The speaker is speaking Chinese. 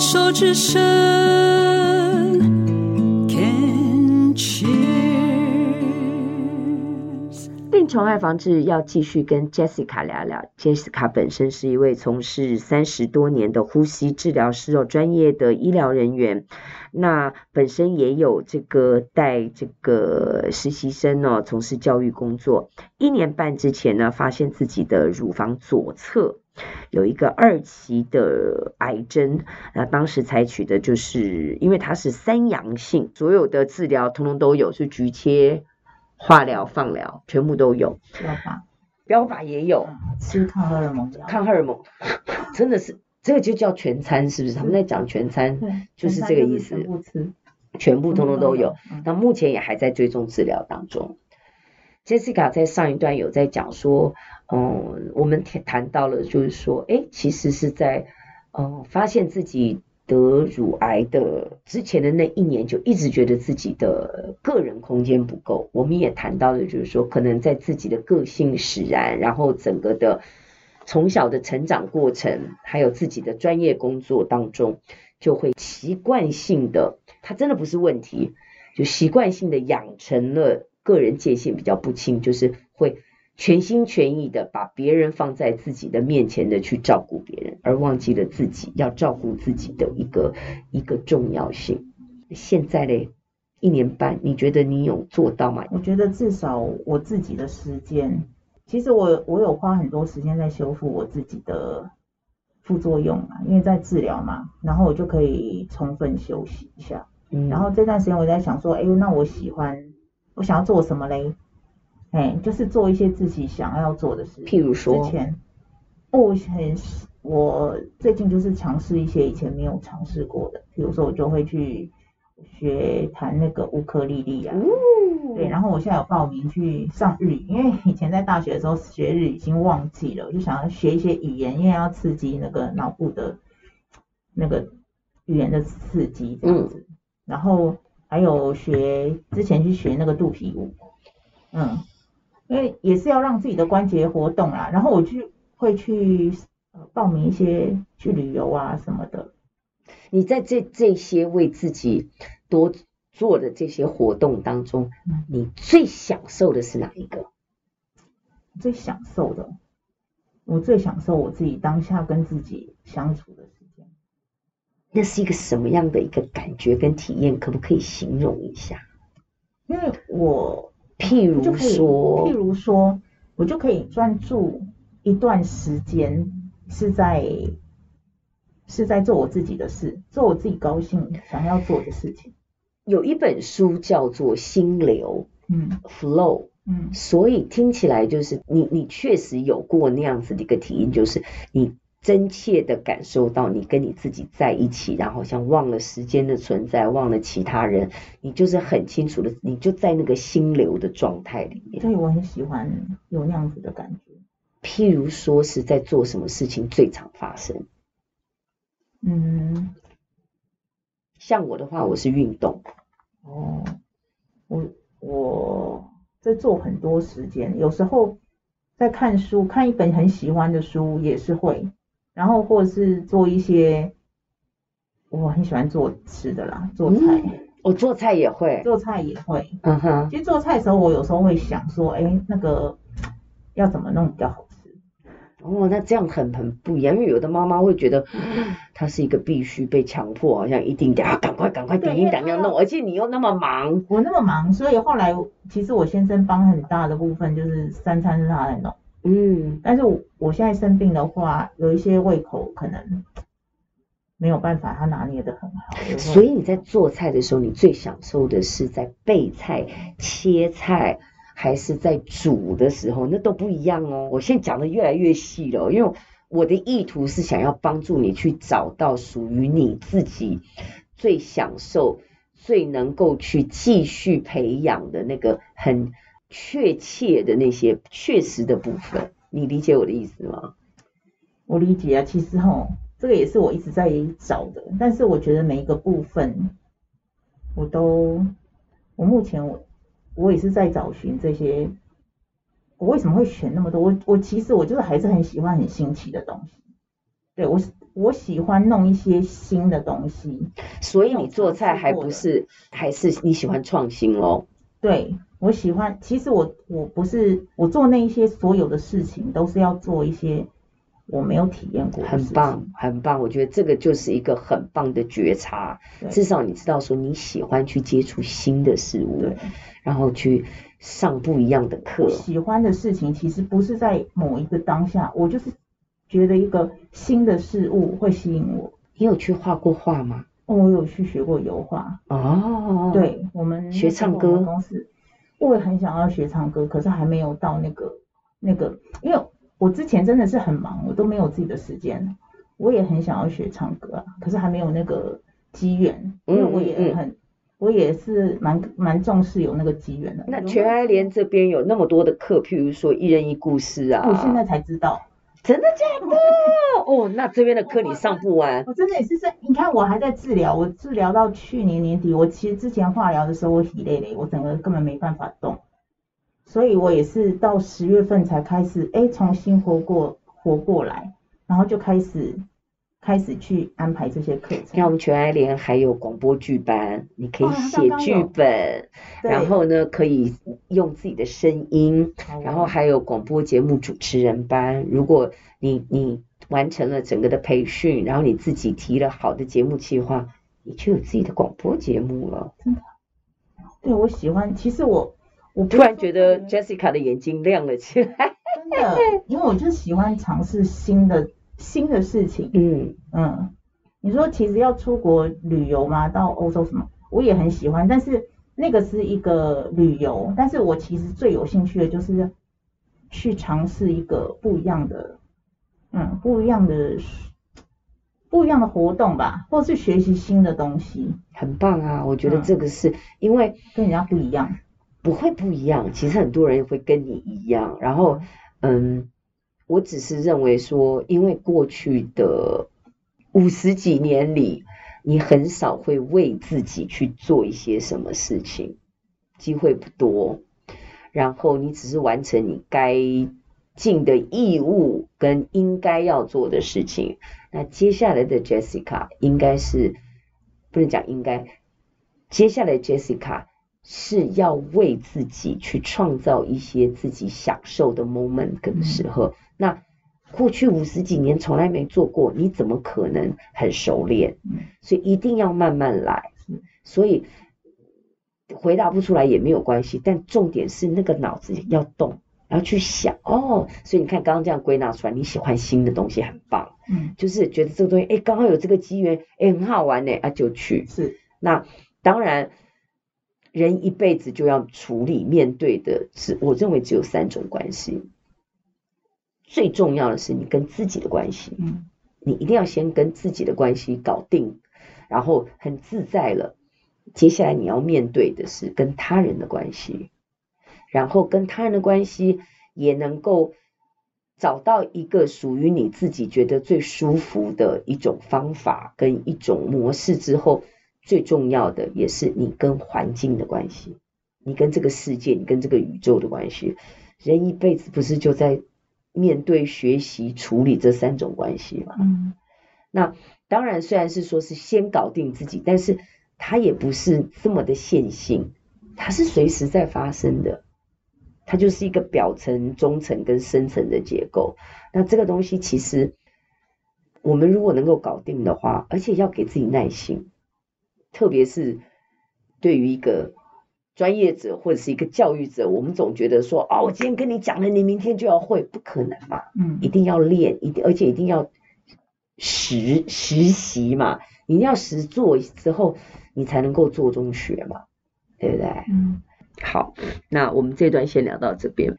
手之声，Can cheers。病虫害防治要继续跟 Jessica 聊聊。Jessica 本身是一位从事三十多年的呼吸治疗师哦，专业的医疗人员。那本身也有这个带这个实习生哦，从事教育工作。一年半之前呢，发现自己的乳房左侧有一个二期的癌症。那当时采取的就是，因为它是三阳性，所有的治疗通通都有，是局切、化疗、放疗，全部都有。标靶，标靶也有，吃抗荷尔蒙，抗荷尔蒙，真的是。这个就叫全餐，是不是？他们在讲全餐，就是这个意思。全部吃，全部通通都有。那目前也还在追踪治疗当中。Jessica 在上一段有在讲说，嗯，我们谈谈到了，就是说，哎，其实是在嗯发现自己得乳癌的之前的那一年，就一直觉得自己的个人空间不够。我们也谈到了，就是说，可能在自己的个性使然，然后整个的。从小的成长过程，还有自己的专业工作当中，就会习惯性的，他真的不是问题，就习惯性的养成了个人界限比较不清，就是会全心全意的把别人放在自己的面前的去照顾别人，而忘记了自己要照顾自己的一个一个重要性。现在嘞，一年半，你觉得你有做到吗？我觉得至少我自己的时间。其实我我有花很多时间在修复我自己的副作用嘛，因为在治疗嘛，然后我就可以充分休息一下。嗯，然后这段时间我在想说，哎，那我喜欢我想要做什么嘞？哎，就是做一些自己想要做的事。譬如说，之前我很我最近就是尝试一些以前没有尝试过的，比如说我就会去学弹那个乌克丽丽啊。对，然后我现在有报名去上日语，因为以前在大学的时候学日语已经忘记了，我就想要学一些语言，因为要刺激那个脑部的那个语言的刺激这样子。嗯、然后还有学之前去学那个肚皮舞，嗯，因为也是要让自己的关节活动啦。然后我去会去报名一些去旅游啊什么的。你在这这些为自己多。做的这些活动当中，你最享受的是哪一个？最享受的，我最享受我自己当下跟自己相处的。那是一个什么样的一个感觉跟体验？可不可以形容一下？因为我譬如说，譬如说，我就可以专注一段时间，是在是在做我自己的事，做我自己高兴想要做的事情。有一本书叫做《心流》，嗯，Flow，嗯，所以听起来就是你，你确实有过那样子的一个体验，就是你真切的感受到你跟你自己在一起，然后像忘了时间的存在，忘了其他人，你就是很清楚的，你就在那个心流的状态里面。所以我很喜欢有那样子的感觉。譬如说是在做什么事情最常发生？嗯，像我的话，我是运动。哦，我我在做很多时间，有时候在看书，看一本很喜欢的书也是会，然后或者是做一些，我很喜欢做吃的啦，做菜，嗯、我做菜也会，做菜也会，嗯哼，其实做菜的时候，我有时候会想说，哎，那个要怎么弄比较好吃。哦，那这样很很不一样，因为有的妈妈会觉得，她是一个必须被强迫，好像一定得啊，赶快赶快，点一点要弄，而且你又那么忙，我那么忙，所以后来其实我先生帮很大的部分就是三餐是他在弄，嗯，但是我我现在生病的话，有一些胃口可能没有办法，他拿捏的很好，所以你在做菜的时候，你最享受的是在备菜、切菜。还是在煮的时候，那都不一样哦。我现在讲的越来越细了，因为我的意图是想要帮助你去找到属于你自己最享受、最能够去继续培养的那个很确切的那些确实的部分。你理解我的意思吗？我理解啊，其实齁，这个也是我一直在找的，但是我觉得每一个部分，我都，我目前我。我也是在找寻这些，我为什么会选那么多？我我其实我就是还是很喜欢很新奇的东西。对，我我喜欢弄一些新的东西。所以你做菜还不是，还是你喜欢创新哦？对，我喜欢。其实我我不是我做那一些所有的事情，都是要做一些我没有体验过的。很棒，很棒。我觉得这个就是一个很棒的觉察。至少你知道说你喜欢去接触新的事物，对，然后去上不一样的课。喜欢的事情其实不是在某一个当下，我就是觉得一个新的事物会吸引我。你有去画过画吗？我有去学过油画。哦，对，我们学唱歌公司，我也很想要学唱歌，可是还没有到那个那个，因为我之前真的是很忙，我都没有自己的时间。我也很想要学唱歌啊，可是还没有那个机缘，因为我也很，嗯嗯、我也是蛮蛮重视有那个机缘的。那全爱莲这边有那么多的课，譬如说一人一故事啊，我现在才知道。真的假的？哦，那这边的课你上不完。我真的也是在，你看我还在治疗，我治疗到去年年底。我其实之前化疗的时候我体累累，我整个根本没办法动，所以我也是到十月份才开始，哎，重新活过活过来，然后就开始。开始去安排这些课程。像我们全爱联还有广播剧班，你可以写剧本，然后呢可以用自己的声音，然后还有广播节目主持人班。如果你你完成了整个的培训，然后你自己提了好的节目计划，你就有自己的广播节目了。真的？对，我喜欢。其实我我突然觉得 Jessica 的眼睛亮了起来。真的，因为我就喜欢尝试新的。新的事情，嗯。嗯，你说其实要出国旅游嘛，到欧洲什么，我也很喜欢，但是那个是一个旅游，但是我其实最有兴趣的就是去尝试一个不一样的，嗯，不一样的不一样的活动吧，或是学习新的东西，很棒啊！我觉得这个是、嗯、因为跟人家不一样，不会不一样，其实很多人会跟你一样，然后嗯。我只是认为说，因为过去的五十几年里，你很少会为自己去做一些什么事情，机会不多。然后你只是完成你该尽的义务跟应该要做的事情。那接下来的 Jessica 应该是不能讲应该，接下来 Jessica 是要为自己去创造一些自己享受的 moment 跟时候。嗯那过去五十几年从来没做过，你怎么可能很熟练？所以一定要慢慢来。所以回答不出来也没有关系，但重点是那个脑子要动，然后去想哦。所以你看刚刚这样归纳出来，你喜欢新的东西很棒，嗯，就是觉得这个东西哎刚好有这个机缘，哎很好玩呢，啊就去。是，那当然人一辈子就要处理面对的是，我认为只有三种关系。最重要的是你跟自己的关系，嗯，你一定要先跟自己的关系搞定，然后很自在了，接下来你要面对的是跟他人的关系，然后跟他人的关系也能够找到一个属于你自己觉得最舒服的一种方法跟一种模式之后，最重要的也是你跟环境的关系，你跟这个世界，你跟这个宇宙的关系，人一辈子不是就在。面对、学习、处理这三种关系吗，嗯，那当然虽然是说是先搞定自己，但是它也不是这么的线性，它是随时在发生的，它就是一个表层、中层跟深层的结构。那这个东西其实我们如果能够搞定的话，而且要给自己耐心，特别是对于一个。专业者或者是一个教育者，我们总觉得说，哦，我今天跟你讲了，你明天就要会，不可能嘛，嗯，一定要练，一定而且一定要实实习嘛，你一定要实做之后，你才能够做中学嘛，对不对？嗯，好，那我们这段先聊到这边。